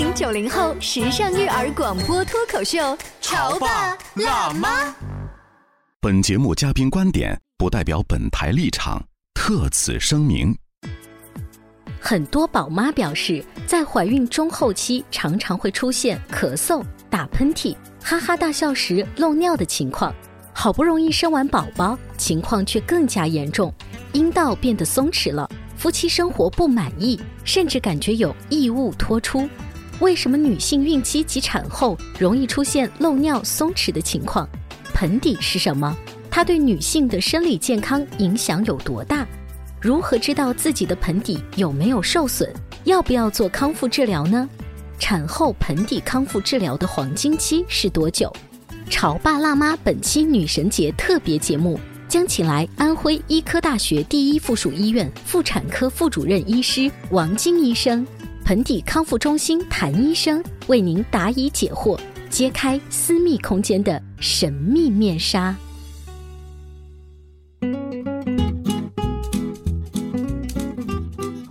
八零九零后时尚育儿广播脱口秀，潮爸辣妈。本节目嘉宾观点不代表本台立场，特此声明。很多宝妈表示，在怀孕中后期常常会出现咳嗽、打喷嚏、哈哈大笑时漏尿的情况。好不容易生完宝宝，情况却更加严重，阴道变得松弛了，夫妻生活不满意，甚至感觉有异物脱出。为什么女性孕期及产后容易出现漏尿、松弛的情况？盆底是什么？它对女性的生理健康影响有多大？如何知道自己的盆底有没有受损？要不要做康复治疗呢？产后盆底康复治疗的黄金期是多久？潮爸辣妈本期女神节特别节目将请来安徽医科大学第一附属医院妇产科副主任医师王晶医生、盆底康复中心谭医生为您答疑解惑，揭开私密空间的神秘面纱。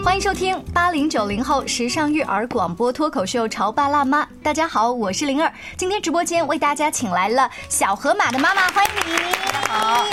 欢迎收听八零九零后时尚育儿广播脱口秀《潮爸辣妈》。大家好，我是灵儿。今天直播间为大家请来了小河马的妈妈，欢迎你。大家好。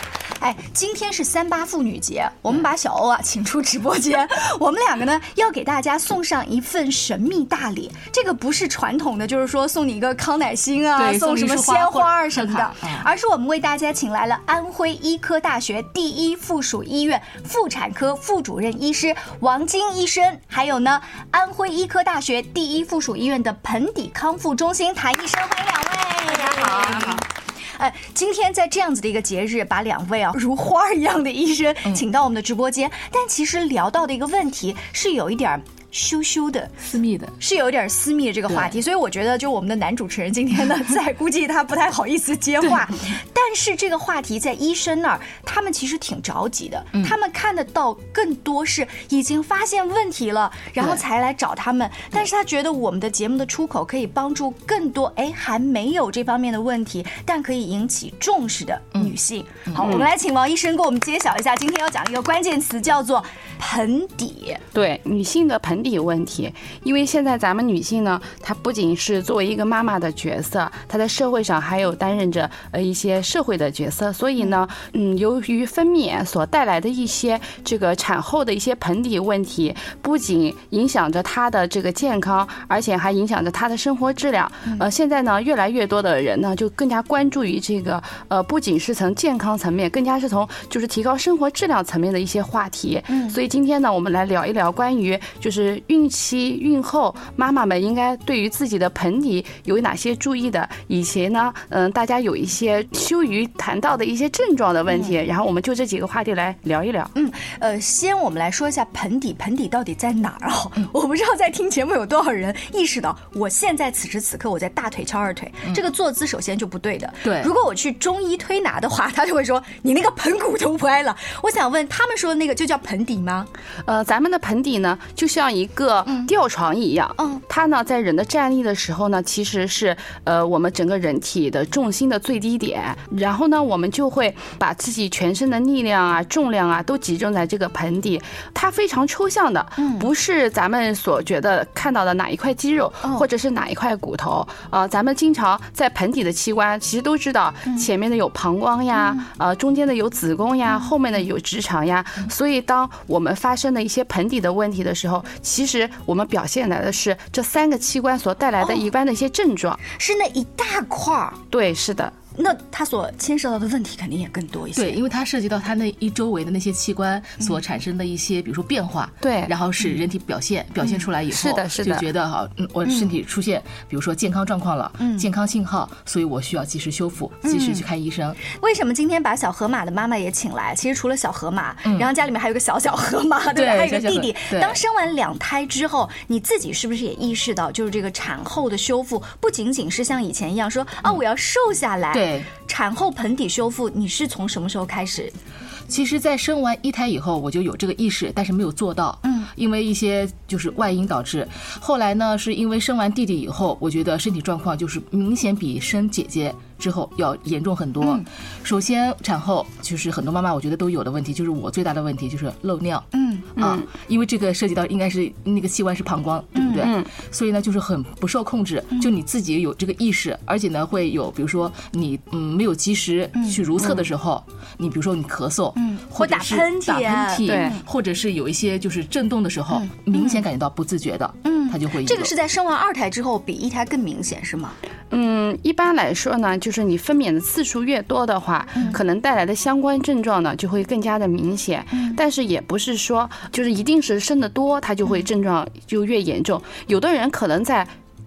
哎，今天是三八妇女节，我们把小欧啊请出直播间。我们两个呢要给大家送上一份神秘大礼。这个不是传统的，就是说送你一个康乃馨啊，送什么鲜花啊什么的，而是我们为大家请来了安徽医科大学第一附属医院妇产科副主任医师王晶医生，还有呢安徽医科大学第一附属医院的盆底康复中心谭医生，欢迎两位。大家好。哎，今天在这样子的一个节日，把两位啊如花一样的医生请到我们的直播间，但其实聊到的一个问题是有一点羞羞的、私密的，是有点私密的这个话题，所以我觉得就我们的男主持人今天呢，在估计他不太好意思接话，但是这个话题在医生那儿，他们其实挺着急的，他们看得到更多是已经发现问题了，然后才来找他们，但是他觉得我们的节目的出口可以帮助更多哎还没有这方面的问题，但可以引起重视的女性。好，我们来请王医生给我们揭晓一下，今天要讲一个关键词叫做盆底。对，女性的盆底问题，因为现在咱们女性呢，她不仅是作为一个妈妈的角色，她在社会上还有担任着呃一些社会的角色，所以呢，嗯，由于分娩所带来的一些这个产后的一些盆底问题，不仅影响着她的这个健康，而且还影响着她的生活质量。呃，现在呢，越来越多的人呢，就更加关注于这个呃，不仅是从健康层面，更加是从就是提高生活质量层面的一些话题。嗯，所以今天呢，我们来聊一聊关于就是孕期、孕后妈妈们应该对于自己的盆底有哪些注意的，以及呢，嗯，大家有一些羞于谈到的一些症状的问题，然后我们就这几个话题来聊一聊。嗯，呃，先我们来说一下盆底，盆底到底在哪儿啊？我不知道在听节目有多少人意识到，我现在此时此刻我在大腿翘二腿，这个坐姿首先就不对的。对，如果我去中医推拿的话，他就会说你那个盆骨头歪了。我想问，他们说的那个就叫盆底吗？呃，咱们的盆底呢，就像一个吊床一样，嗯，它呢在人的站立的时候呢，其实是呃我们整个人体的重心的最低点，然后呢，我们就会把自己全身的力量啊、重量啊都集中在这个盆底，它非常抽象的，不是咱们所觉得看到的哪一块肌肉或者是哪一块骨头，呃，咱们经常在盆底的器官其实都知道，前面的有膀胱呀，呃，中间的有子宫呀，后面的有直肠呀，所以当我们发生的一些盆底的问题的时候，其实我们表现来的是这三个器官所带来的一般的一些症状。是那一大块儿。对，是的。那它所牵涉到的问题肯定也更多一些。对，因为它涉及到它那一周围的那些器官所产生的一些，比如说变化，对然后使人体表现、表现出来以后，是的是的就觉得哈，嗯，我身体出现，比如说健康状况了，健康信号，所以我需要及时修复，及时去看医生。为什么今天把小河马的妈妈也请来？其实除了小河马，然后家里面还有个小小河马，对吧？对还有个弟弟当生完两胎之后，你自己是不是也意识到，就是这个产后的修复不仅仅是像以前一样说啊，我要瘦下来。对，产后盆底修复，你是从什么时候开始？其实，在生完一胎以后，我就有这个意识，但是没有做到。嗯，因为一些就是外因导致。后来呢，是因为生完弟弟以后，我觉得身体状况就是明显比生姐姐之后要严重很多。首先，产后就是很多妈妈我觉得都有的问题，就是我最大的问题就是漏尿。嗯啊，因为这个涉及到应该是那个器官是膀胱，对不对？嗯所以呢，就是很不受控制，就你自己有这个意识，而且呢会有，比如说你嗯没有及时去如厕的时候，你比如说你咳嗽，嗯，或打是喷嚏打喷嚏，对或者是有一些就是震动的时候，明显感觉到不自觉的，嗯，它就会有这个是在生完二胎之后比一胎更明显，是吗？嗯，一般来说呢，就是你分娩的次数越多的话，可能带来的相关症状呢就会更加的明显。但是也不是说就是一定是生的多，它就会症状就越严重。有的人可能在。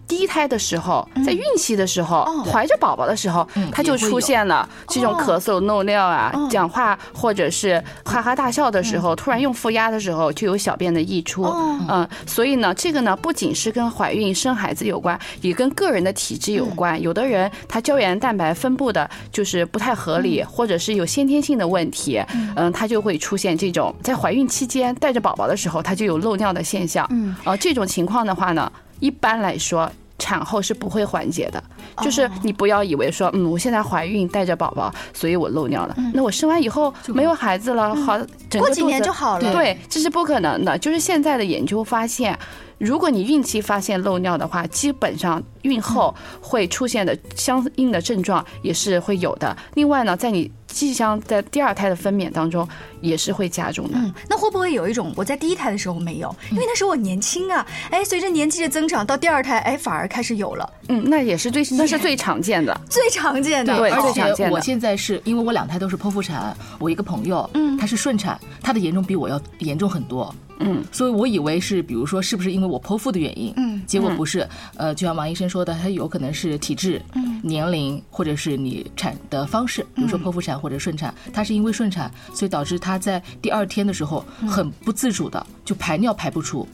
第一胎的时候，在孕期的时候，怀着宝宝的时候，他就出现了这种咳嗽、漏尿啊，讲话或者是哈哈大笑的时候，突然用负压的时候，就有小便的溢出。嗯，所以呢，这个呢不仅是跟怀孕生孩子有关，也跟个人的体质有关。有的人他胶原蛋白分布的就是不太合理，或者是有先天性的问题，嗯，他就会出现这种在怀孕期间带着宝宝的时候，他就有漏尿的现象。嗯，呃，这种情况的话呢，一般来说。产后是不会缓解的，就是你不要以为说，嗯，我现在怀孕带着宝宝，所以我漏尿了。那我生完以后没有孩子了，好，过几年就好了。对，这是不可能的。就是现在的研究发现，如果你孕期发现漏尿的话，基本上孕后会出现的相应的症状也是会有的。另外呢，在你即将在第二胎的分娩当中，也是会加重的。嗯，那会不会有一种我在第一胎的时候没有，因为那时候我年轻啊，哎，随着年纪的增长，到第二胎，哎，反而开始有了，嗯，那也是最那是最常见的。最常见的。对而且我现在是因为我两胎都是剖腹产，我一个朋友，嗯，他是顺产，他的严重比我要严重很多。嗯，所以我以为是，比如说是不是因为我剖腹的原因，嗯，结果不是，呃，就像王医生说的，它有可能是体质、嗯、年龄，或者是你产的方式，比如说剖腹产或者顺产，它是因为顺产，所以导致他在第二天的时候很不自主的就排尿排不出，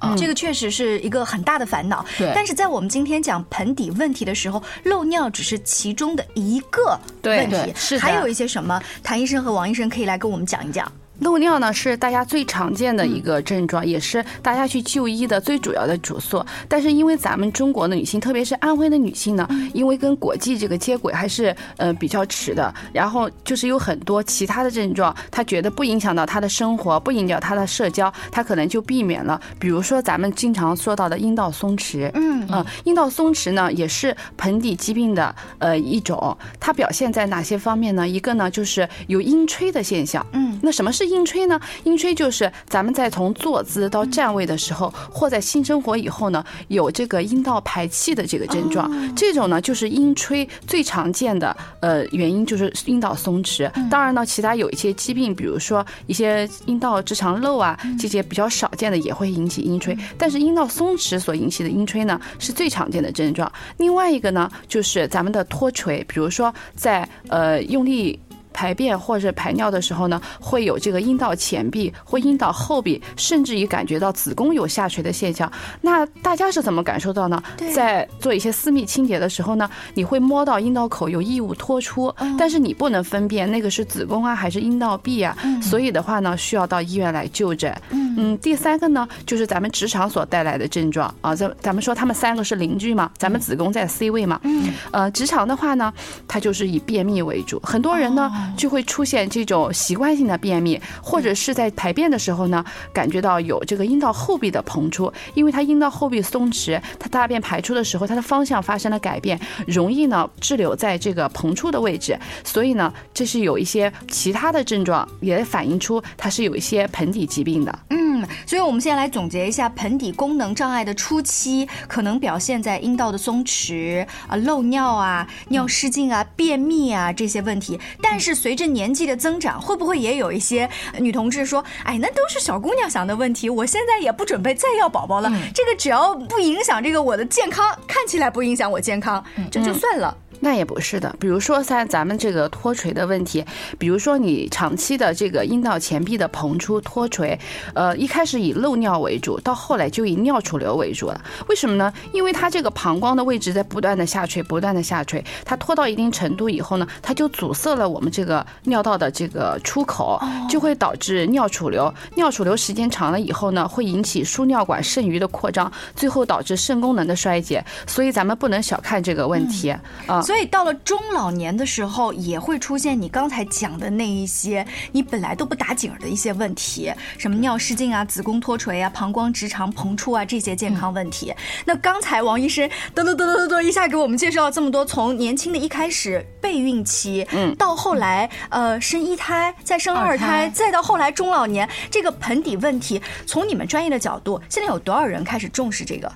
哦，这个确实是一个很大的烦恼。对。但是在我们今天讲盆底问题的时候，漏尿只是其中的一个对问题。对，是还有一些什么？谭医生和王医生可以来跟我们讲一讲。漏尿呢是大家最常见的一个症状，也是大家去就医的最主要的主诉。但是因为咱们中国的女性，特别是安徽的女性呢，因为跟国际这个接轨还是呃比较迟的，然后就是有很多其他的症状，她觉得不影响到她的生活，不影响她的社交，她可能就避免了。比如说咱们经常说到的阴道松弛，嗯嗯，阴道松弛呢也是盆底疾病的呃一种，它表现在哪些方面呢？一个呢就是有阴吹的现象，嗯，那什么是阴吹呢？阴吹就是咱们在从坐姿到站位的时候，或在性生活以后呢，有这个阴道排气的这个症状。这种呢，就是阴吹最常见的呃原因就是阴道松弛。当然呢，其他有一些疾病，比如说一些阴道直肠漏啊，这些比较少见的也会引起阴吹。但是阴道松弛所引起的阴吹呢，是最常见的症状。另外一个呢，就是咱们的脱垂，比如说在呃用力。排便或者排尿的时候呢，会有这个阴道前壁或阴道后壁，甚至于感觉到子宫有下垂的现象。那大家是怎么感受到呢？在做一些私密清洁的时候呢，你会摸到阴道口有异物脱出，但是你不能分辨那个是子宫啊还是阴道壁啊，所以的话呢，需要到医院来就诊。嗯，第三个呢，就是咱们职场所带来的症状。啊，咱咱们说他们三个是邻居嘛，咱们子宫在 C 位嘛，嗯，呃，职场的话呢，它就是以便秘为主，很多人呢就会出现这种习惯性的便秘，或者是在排便的时候呢，感觉到有这个阴道后壁的膨出，因为它阴道后壁松弛，它大便排出的时候，它的方向发生了改变，容易呢滞留在这个膨出的位置，所以呢，这是有一些其他的症状也反映出它是有一些盆底疾病的。嗯，所以我们现在来总结一下盆底功能障碍的初期，可能表现在阴道的松弛啊、漏尿啊、尿失禁啊、便秘啊这些问题。但是随着年纪的增长，会不会也有一些女同志说，哎，那都是小姑娘想的问题，我现在也不准备再要宝宝了，这个只要不影响这个我的健康，看起来不影响我健康，这就算了。那也不是的，比如说像咱们这个脱垂的问题，比如说你长期的这个阴道前壁的膨出脱垂，呃，一开始以漏尿为主，到后来就以尿储留为主了。为什么呢？因为它这个膀胱的位置在不断的下垂，不断的下垂，它脱到一定程度以后呢，它就阻塞了我们这个尿道的这个出口，就会导致尿储留。尿储留时间长了以后呢，会引起输尿管肾盂的扩张，最后导致肾功能的衰竭。所以咱们不能小看这个问题啊。所以到了中老年的时候，也会出现你刚才讲的那一些你本来都不打紧儿的一些问题，什么尿失禁啊、子宫脱垂啊、膀胱直肠膨出啊这些健康问题。那刚才王医生噔噔噔噔噔一下给我们介绍了这么多，从年轻的一开始备孕期，嗯，到后来呃生一胎，再生二胎，再到后来中老年这个盆底问题，从你们专业的角度，现在有多少人开始重视这个？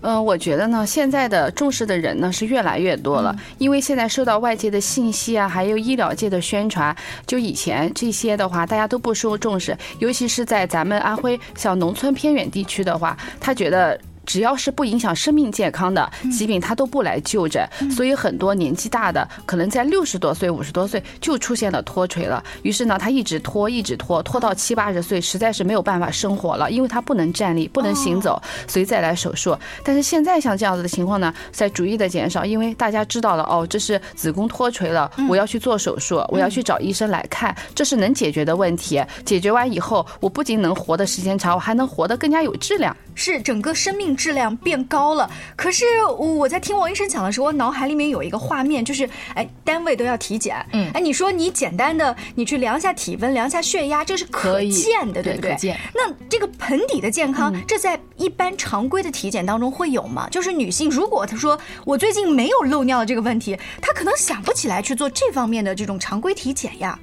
嗯，我觉得呢，现在的重视的人呢是越来越多了，因为现在受到外界的信息啊，还有医疗界的宣传，就以前这些的话，大家都不受重视，尤其是在咱们安徽像农村偏远地区的话，他觉得。只要是不影响生命健康的疾病，他都不来就诊，所以很多年纪大的可能在六十多岁、五十多岁就出现了脱垂了。于是呢，他一直拖，一直拖，拖到七八十岁，实在是没有办法生活了，因为他不能站立，不能行走，所以再来手术。但是现在像这样子的情况呢，在逐一的减少，因为大家知道了哦，这是子宫脱垂了，我要去做手术，我要去找医生来看，这是能解决的问题。解决完以后，我不仅能活的时间长，我还能活得更加有质量。是整个生命质量变高了。可是我在听王医生讲的时候，我脑海里面有一个画面，就是哎，单位都要体检，嗯，哎，你说你简单的你去量一下体温、量一下血压，这是可见的，对不对？那这个盆底的健康，这在一般常规的体检当中会有吗？就是女性如果她说我最近没有漏尿的这个问题，她可能想不起来去做这方面的这种常规体检呀。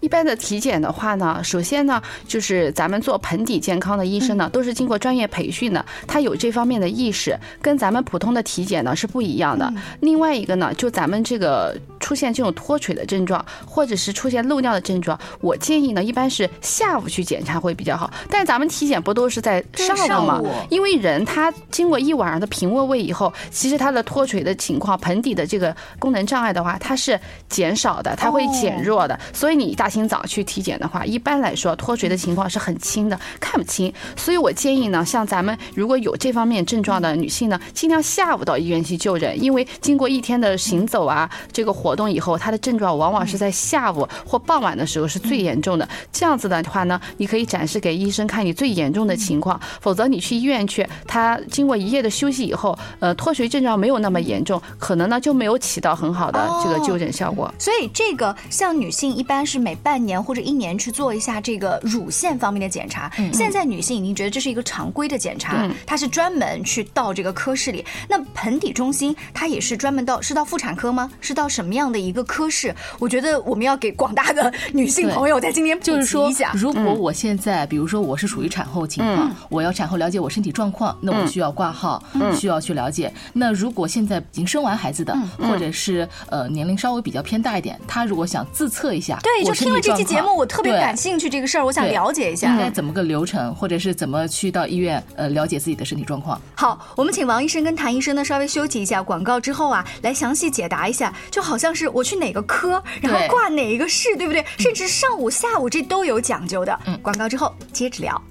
一般的体检的话呢，首先呢，就是咱们做盆底健康的医生呢，都是经过专业培训的，他有这方面的意识，跟咱们普通的体检呢是不一样的。另外一个呢，就咱们这个出现这种脱垂的症状，或者是出现漏尿的症状，我建议呢，一般是下午去检查会比较好。但咱们体检不都是在上午吗？因为人他经过一晚上的平卧位以后，其实他的脱垂的情况，盆底的这个功能障碍的话，它是减少的，它会减弱的。所以你大清早去体检的话，一般来说脱垂的情况是很轻的，看不清。所以我建议呢，像咱们如果有这方面症状的女性呢，尽量下午到医院去就诊，因为经过一天的行走啊，这个活动以后，她的症状往往是在下午或傍晚的时候是最严重的。这样子的话呢，你可以展示给医生看你最严重的情况，否则你去医院去，她经过一夜的休息以后，呃，脱垂症状没有那么严重，可能呢就没有起到很好的这个就诊效果。所以这个像女性一般是每半年或者一年去做一下这个乳腺方面的检查。现在女性已经觉得这是一个常规的检查，它是专门去到这个科室里。那盆底中心它也是专门到是到妇产科吗？是到什么样的一个科室？我觉得我们要给广大的女性朋友在今天就是说，如果我现在比如说我是属于产后情况，我要产后了解我身体状况，那我需要挂号，需要去了解。那如果现在已经生完孩子的，或者是呃年龄稍微比较偏大一点，她如果想自测一下，对，就听了这期节目，我特别感兴趣这个事儿，我想了解一下应该怎么个流程，或者是怎么去到医院呃了解自己的身体状况。好，我们请王医生跟谭医生呢稍微休息一下，广告之后啊，来详细解答一下，就好像是我去哪个科，然后挂哪一个市，对不对？甚至上午、下午这都有讲究的。嗯，广告之后接着聊。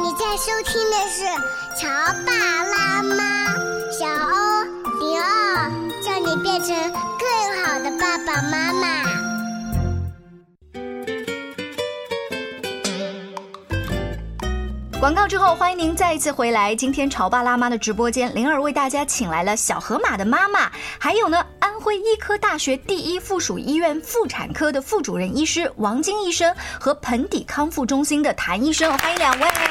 你在收听的是《乔爸拉妈》，小欧零二，叫你变成更好的爸爸妈妈。广告之后，欢迎您再一次回来。今天潮爸辣妈的直播间，灵儿为大家请来了小河马的妈妈，还有呢，安徽医科大学第一附属医院妇产科的副主任医师王晶医生和盆底康复中心的谭医生，欢迎两位。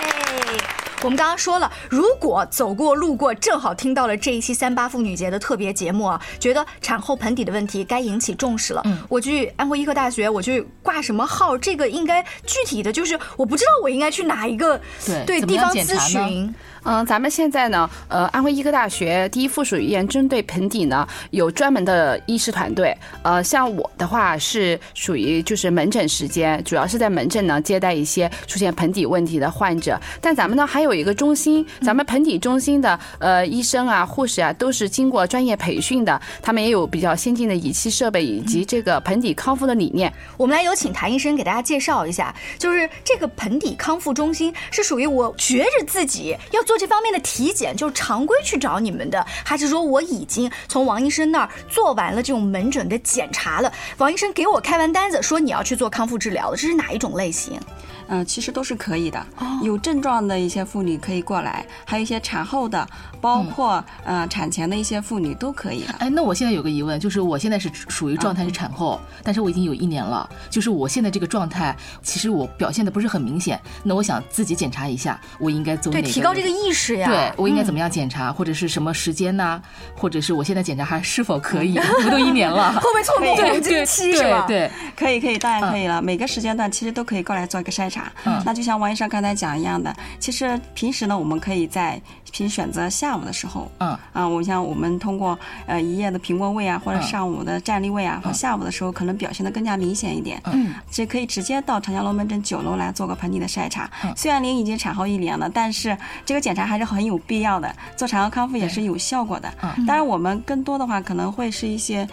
我们刚刚说了，如果走过路过，正好听到了这一期三八妇女节的特别节目啊，觉得产后盆底的问题该引起重视了。嗯，我去安徽医科大学，我去挂什么号？这个应该具体的就是我不知道我应该去哪一个对地方咨询。嗯，咱们现在呢，呃，安徽医科大学第一附属医院针对盆底呢有专门的医师团队。呃，像我的话是属于就是门诊时间，主要是在门诊呢接待一些出现盆底问题的患者。但咱们呢还有一个中心，咱们盆底中心的呃医生啊、护士啊都是经过专业培训的，他们也有比较先进的仪器设备以及这个盆底康复的理念。我们来有请谭医生给大家介绍一下，就是这个盆底康复中心是属于我觉着自己要做。这方面的体检就是常规去找你们的，还是说我已经从王医生那儿做完了这种门诊的检查了？王医生给我开完单子，说你要去做康复治疗了，这是哪一种类型？嗯，其实都是可以的。有症状的一些妇女可以过来，还有一些产后的，包括呃产前的一些妇女都可以的。哎，那我现在有个疑问，就是我现在是属于状态是产后，但是我已经有一年了，就是我现在这个状态，其实我表现的不是很明显。那我想自己检查一下，我应该做对提高这个意识呀？对我应该怎么样检查，或者是什么时间呢？或者是我现在检查还是否可以？我都一年了，会不会错过黄金期是吧？对，可以可以，当然可以了。每个时间段其实都可以过来做一个筛查。嗯，那就像王医生刚才讲一样的，其实平时呢，我们可以在凭选择下午的时候，嗯啊，我像我们通过呃一夜的平卧位啊，或者上午的站立位啊，或下午的时候可能表现的更加明显一点，嗯，这可以直接到长江楼门诊九楼来做个盆底的筛查。虽然您已经产后一年了，但是这个检查还是很有必要的，做产后康复也是有效果的。当然，我们更多的话可能会是一些。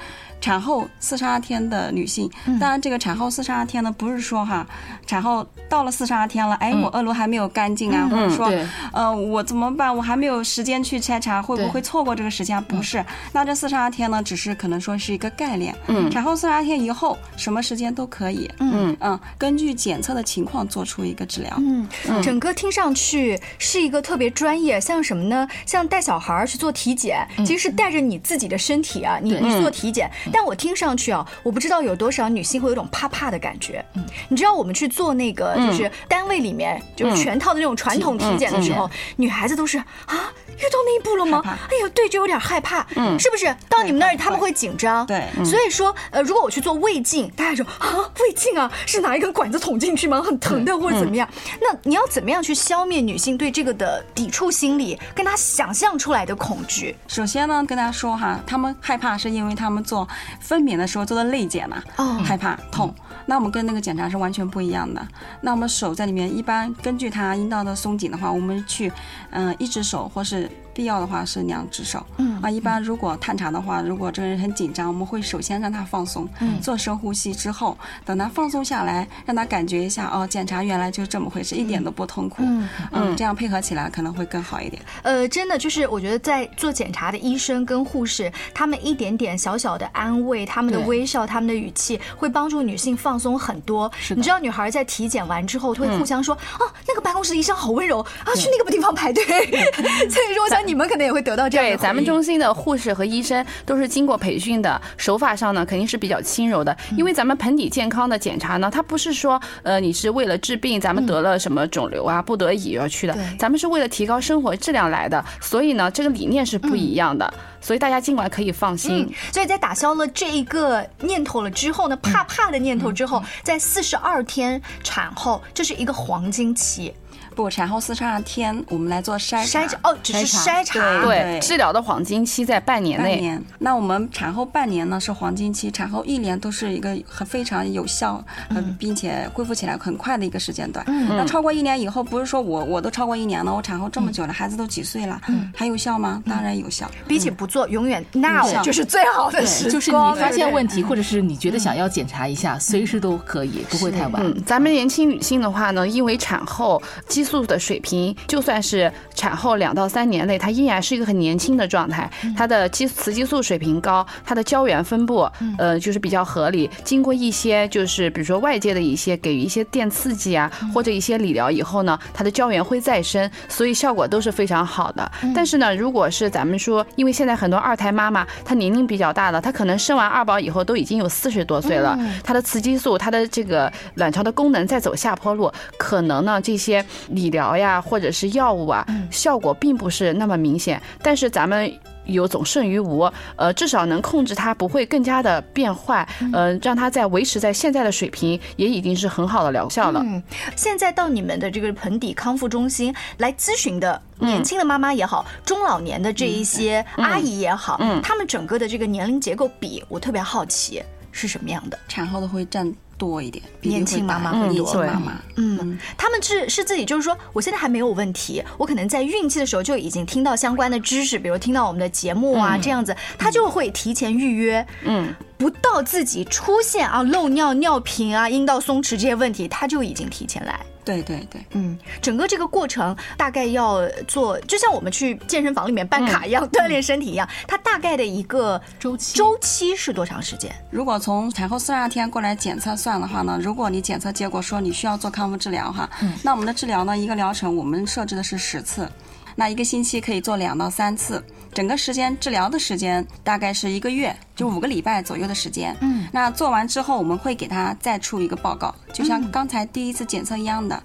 产后四十二天的女性，当然这个产后四十二天呢，不是说哈，产后到了四十二天了，哎，我恶露还没有干净啊，或者说，呃，我怎么办？我还没有时间去筛查，会不会错过这个时间？不是，那这四十二天呢，只是可能说是一个概念。嗯，产后四十二天以后，什么时间都可以。嗯嗯，根据检测的情况做出一个治疗。嗯，整个听上去是一个特别专业，像什么呢？像带小孩去做体检，其实是带着你自己的身体啊，你你做体检。但我听上去啊，我不知道有多少女性会有种怕怕的感觉。嗯，你知道我们去做那个就是单位里面就是全套的那种传统体检的时候，女孩子都是啊，遇到那一步了吗？哎呀，对，就有点害怕。嗯，是不是？到你们那儿他们会紧张。对，所以说呃，如果我去做胃镜，大家说啊，胃镜啊，是拿一根管子捅进去吗？很疼的或者怎么样？那你要怎么样去消灭女性对这个的抵触心理，跟她想象出来的恐惧？首先呢，跟大家说哈，她们害怕是因为她们做。分娩的时候做的内检嘛，害怕痛，那我们跟那个检查是完全不一样的。那我们手在里面，一般根据它阴道的松紧的话，我们去，嗯，一只手或是。必要的话是两只手，嗯啊，一般如果探查的话，如果这个人很紧张，我们会首先让他放松，嗯，做深呼吸之后，等他放松下来，让他感觉一下，哦，检查原来就这么回事，一点都不痛苦，嗯嗯，这样配合起来可能会更好一点。呃，真的就是我觉得在做检查的医生跟护士，他们一点点小小的安慰，他们的微笑，他们的语气，会帮助女性放松很多。你知道，女孩在体检完之后会互相说，哦，那个办公室医生好温柔啊，去那个地方排队。所以说，我想。你们可能也会得到这样对，咱们中心的护士和医生都是经过培训的，手法上呢肯定是比较轻柔的。因为咱们盆底健康的检查呢，它不是说呃你是为了治病，咱们得了什么肿瘤啊，不得已而去的，咱们是为了提高生活质量来的。所以呢，这个理念是不一样的。所以大家尽管可以放心。所以在打消了这一个念头了之后呢，怕怕的念头之后，在四十二天产后，这是一个黄金期。不，产后四十二天，我们来做筛筛查哦，只是筛查。对，治疗的黄金期在半年内。半年。那我们产后半年呢是黄金期，产后一年都是一个很非常有效，嗯，并且恢复起来很快的一个时间段。嗯。那超过一年以后，不是说我我都超过一年了，我产后这么久了，孩子都几岁了，嗯，还有效吗？当然有效。比起不做，永远 now 就是最好的时就是你发现问题，或者是你觉得想要检查一下，随时都可以，不会太晚。嗯，咱们年轻女性的话呢，因为产后激素的水平，就算是产后两到三年内，它依然是一个很年轻的状态。它的激雌激素水平高，它的胶原分布，呃，就是比较合理。经过一些就是比如说外界的一些给予一些电刺激啊，或者一些理疗以后呢，它的胶原会再生，所以效果都是非常好的。但是呢，如果是咱们说，因为现在很多二胎妈妈她年龄比较大了，她可能生完二宝以后都已经有四十多岁了，她的雌激素，她的这个卵巢的功能在走下坡路，可能呢这些理疗呀，或者是药物啊，效果并不是那么明显，但是咱们。有总胜于无，呃，至少能控制它不会更加的变坏，呃，让它在维持在现在的水平，也已经是很好的疗效了。嗯，现在到你们的这个盆底康复中心来咨询的年轻的妈妈也好，中老年的这一些阿姨也好，嗯，他们整个的这个年龄结构比，我特别好奇是什么样的？产后的会占。多一点，年轻妈妈会年轻妈妈，嗯，他们是是自己就是说，我现在还没有问题，我可能在孕期的时候就已经听到相关的知识，比如听到我们的节目啊，这样子，他就会提前预约，嗯，不到自己出现啊漏尿、尿频啊、阴道松弛这些问题，他就已经提前来。对对对，嗯，整个这个过程大概要做，就像我们去健身房里面办卡一样，锻炼身体一样，它大概的一个周期周期是多长时间？如果从产后四十二天过来检测算的话呢，如果你检测结果说你需要做康复治疗哈，嗯那我们的治疗呢，一个疗程我们设置的是十次。那一个星期可以做两到三次，整个时间治疗的时间大概是一个月，就五个礼拜左右的时间。嗯，那做完之后，我们会给他再出一个报告，就像刚才第一次检测一样的，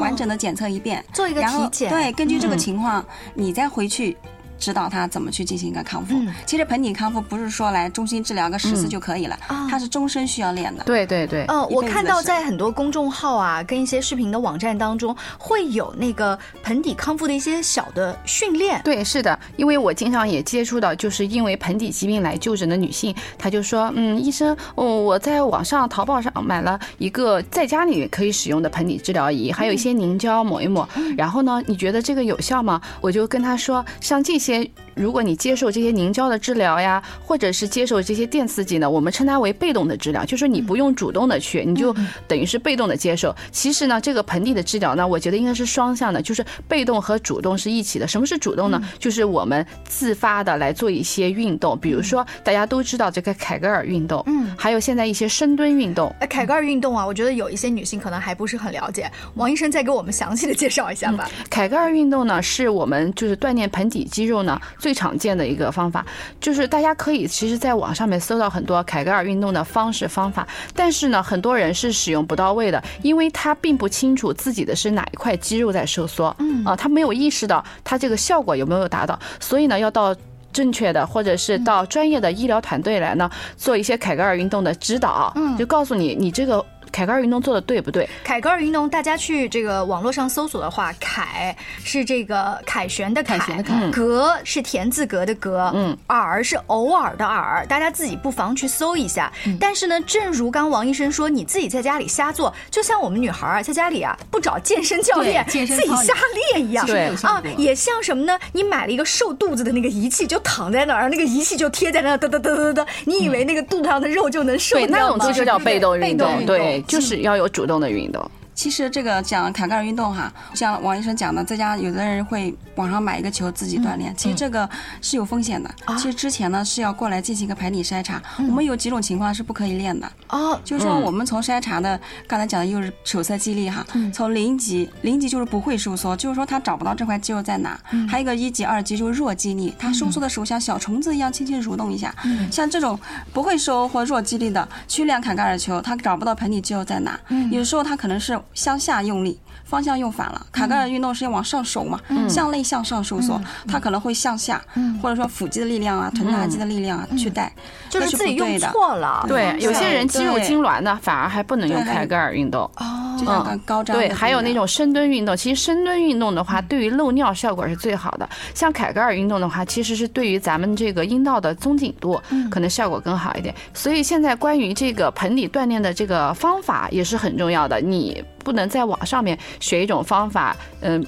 完整的检测一遍，做一个体检。对，根据这个情况，你再回去。指导他怎么去进行一个康复。其实盆底康复不是说来中心治疗个十次就可以了，它是终身需要练的。对对对。嗯，我看到在很多公众号啊，跟一些视频的网站当中，会有那个盆底康复的一些小的训练。对，是的，因为我经常也接触到，就是因为盆底疾病来就诊的女性，她就说，嗯，医生，哦，我在网上淘宝上买了一个在家里可以使用的盆底治疗仪，还有一些凝胶抹一抹。然后呢，你觉得这个有效吗？我就跟她说，像这些。如果你接受这些凝胶的治疗呀，或者是接受这些电刺激呢，我们称它为被动的治疗，就是你不用主动的去，你就等于是被动的接受。其实呢，这个盆底的治疗呢，我觉得应该是双向的，就是被动和主动是一起的。什么是主动呢？就是我们自发的来做一些运动，比如说大家都知道这个凯格尔运动，嗯，还有现在一些深蹲运动。哎，凯格尔运动啊，我觉得有一些女性可能还不是很了解，王医生再给我们详细的介绍一下吧。凯格尔运动呢，是我们就是锻炼盆底肌肉。呢，最常见的一个方法就是大家可以其实在网上面搜到很多凯格尔运动的方式方法，但是呢，很多人是使用不到位的，因为他并不清楚自己的是哪一块肌肉在收缩，嗯啊，他没有意识到他这个效果有没有达到，所以呢，要到正确的或者是到专业的医疗团队来呢，做一些凯格尔运动的指导，嗯，就告诉你你这个。凯格尔运动做的对不对？凯格尔运动，大家去这个网络上搜索的话，凯是这个凯旋的凯，格是田字格的格，嗯，尔是偶尔的尔，大家自己不妨去搜一下。但是呢，正如刚王医生说，你自己在家里瞎做，就像我们女孩啊，在家里啊不找健身教练，自己瞎练一样，对啊，也像什么呢？你买了一个瘦肚子的那个仪器，就躺在那儿，那个仪器就贴在那儿，嘚嘚嘚嘚嘚，你以为那个肚子上的肉就能瘦掉吗？那种就是叫被动运动，对。就是要有主动的运动。其实这个讲凯格尔运动哈，像王医生讲的，在家有的人会网上买一个球自己锻炼，其实这个是有风险的。其实之前呢是要过来进行一个排底筛查，我们有几种情况是不可以练的。哦，就是说我们从筛查的刚才讲的又是手册肌力哈，从零级零级就是不会收缩，就是说他找不到这块肌肉在哪。还有一个一级二级就是弱肌力，它收缩的时候像小虫子一样轻轻蠕动一下。像这种不会收或弱肌力的去练凯格尔球，他找不到盆底肌肉在哪。有时候他可能是。向下用力，方向用反了。卡格尔运动是要往上收嘛，向内向上收缩，它可能会向下，或者说腹肌的力量啊、臀大肌的力量啊去带，就是自己用错了。对，有些人肌肉痉挛的，反而还不能用凯格尔运动。哦，就像高张。对，还有那种深蹲运动，其实深蹲运动的话，对于漏尿效果是最好的。像凯格尔运动的话，其实是对于咱们这个阴道的松紧度，可能效果更好一点。所以现在关于这个盆底锻炼的这个方法也是很重要的，你。不能在网上面学一种方法，嗯。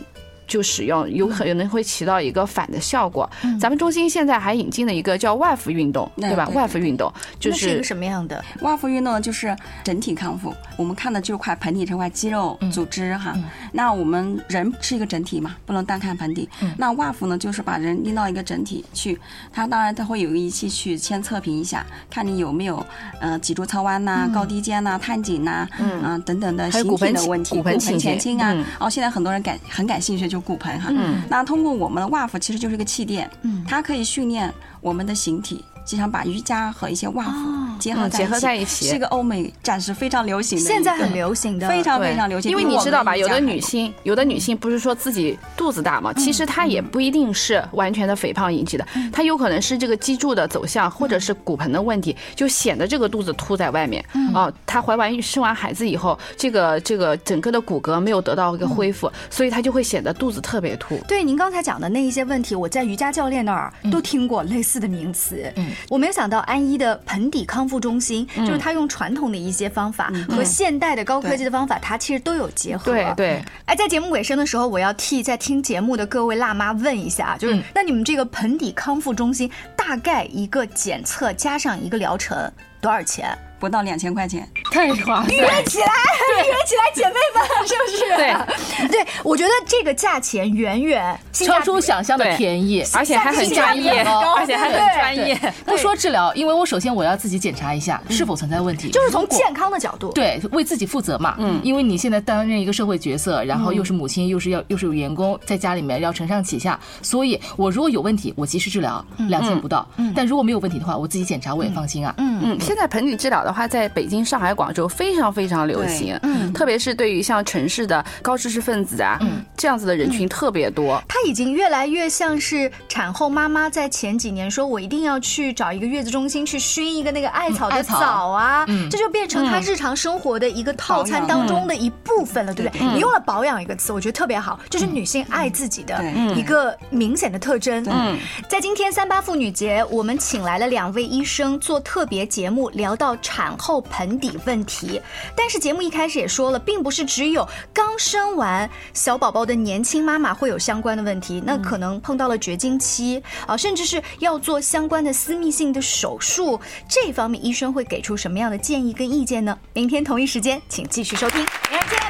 就使用有可能会起到一个反的效果。咱们中心现在还引进了一个叫外服运动，对吧？外服运动就是一个什么样的？外服运动就是整体康复。我们看的就是块盆底这块肌肉组织哈。那我们人是一个整体嘛，不能单看盆底。那外服呢，就是把人拎到一个整体去。它当然它会有个仪器去先测评一下，看你有没有呃脊柱侧弯呐、高低肩呐、探颈呐，嗯等等的形体的问题，骨盆前倾啊。哦，现在很多人感很感兴趣就。骨盆哈，嗯。那通过我们的 WAF 其实就是一个气垫，嗯。它可以训练我们的形体，就像把瑜伽和一些 WAF 结合结合在一起，是一个欧美暂时非常流行的，现在很流行的，非常非常流行。因为你知道吧，有的女性，有的女性不是说自己肚子大嘛，其实她也不一定是完全的肥胖引起的，她有可能是这个脊柱的走向，或者是骨盆的问题，就显得这个肚子凸在外面。啊，她怀完生完孩子以后，这个这个整个的骨骼没有得到一个恢复，所以她就会显得肚子特别凸。对，您刚才讲的那一些问题，我在瑜伽教练那儿都听过类似的名词。嗯，我没有想到安一的盆底康复中心，就是他用传统的一些方法和现代的高科技的方法，它其实都有结合。对对。哎，在节目尾声的时候，我要替在听节目的各位辣妈问一下，就是那你们这个盆底康复中心大概一个检测加上一个疗程多少钱？不到两千块钱，太划算！约起来，预约起来，姐妹们，是不是？对，对，我觉得这个价钱远远超出想象的便宜，而且还很专业，而且还很专业。不说治疗，因为我首先我要自己检查一下是否存在问题，就是从健康的角度，对，为自己负责嘛。嗯，因为你现在担任一个社会角色，然后又是母亲，又是要又是有员工在家里面要承上启下，所以我如果有问题，我及时治疗，两千不到。嗯，但如果没有问题的话，我自己检查我也放心啊。嗯嗯，现在盆底治疗。的话，在北京、上海、广州非常非常流行，嗯，特别是对于像城市的高知识分子啊，嗯，这样子的人群特别多。它已经越来越像是产后妈妈在前几年说，我一定要去找一个月子中心去熏一个那个艾草的澡啊，这就变成她日常生活的一个套餐当中的一部分了，对不对？你用了“保养”一个词，我觉得特别好，就是女性爱自己的一个明显的特征。嗯，在今天三八妇女节，我们请来了两位医生做特别节目，聊到产。后盆底问题，但是节目一开始也说了，并不是只有刚生完小宝宝的年轻妈妈会有相关的问题，那可能碰到了绝经期啊，甚至是要做相关的私密性的手术，这方面医生会给出什么样的建议跟意见呢？明天同一时间，请继续收听，明天见。